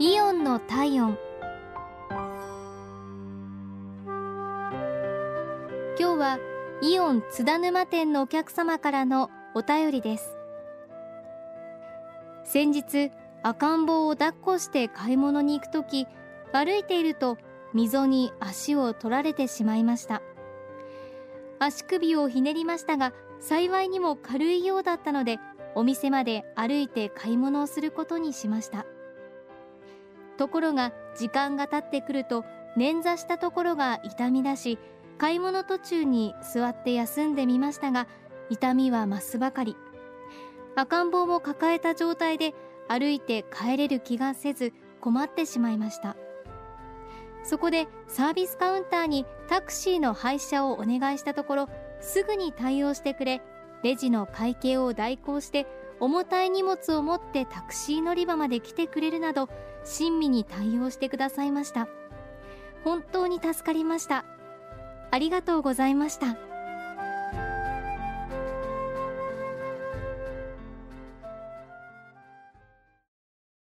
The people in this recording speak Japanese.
イオンの体温。今日はイオン津田沼店のお客様からのお便りです。先日赤ん坊を抱っこして買い物に行く時歩いていると溝に足を取られてしまいました。足首をひねりましたが幸いにも軽いようだったのでお店まで歩いて買い物をすることにしました。ところが時間が経ってくると捻挫したところが痛み出し買い物途中に座って休んでみましたが痛みは増すばかり。赤ん坊も抱えた状態で歩いて帰れる気がせず困ってしまいました。そこでサービスカウンターにタクシーの配車をお願いしたところすぐに対応してくれレジの会計を代行して重たい荷物を持ってタクシー乗り場まで来てくれるなど親身に対応してくださいました。本当に助かりました。ありがとうございました。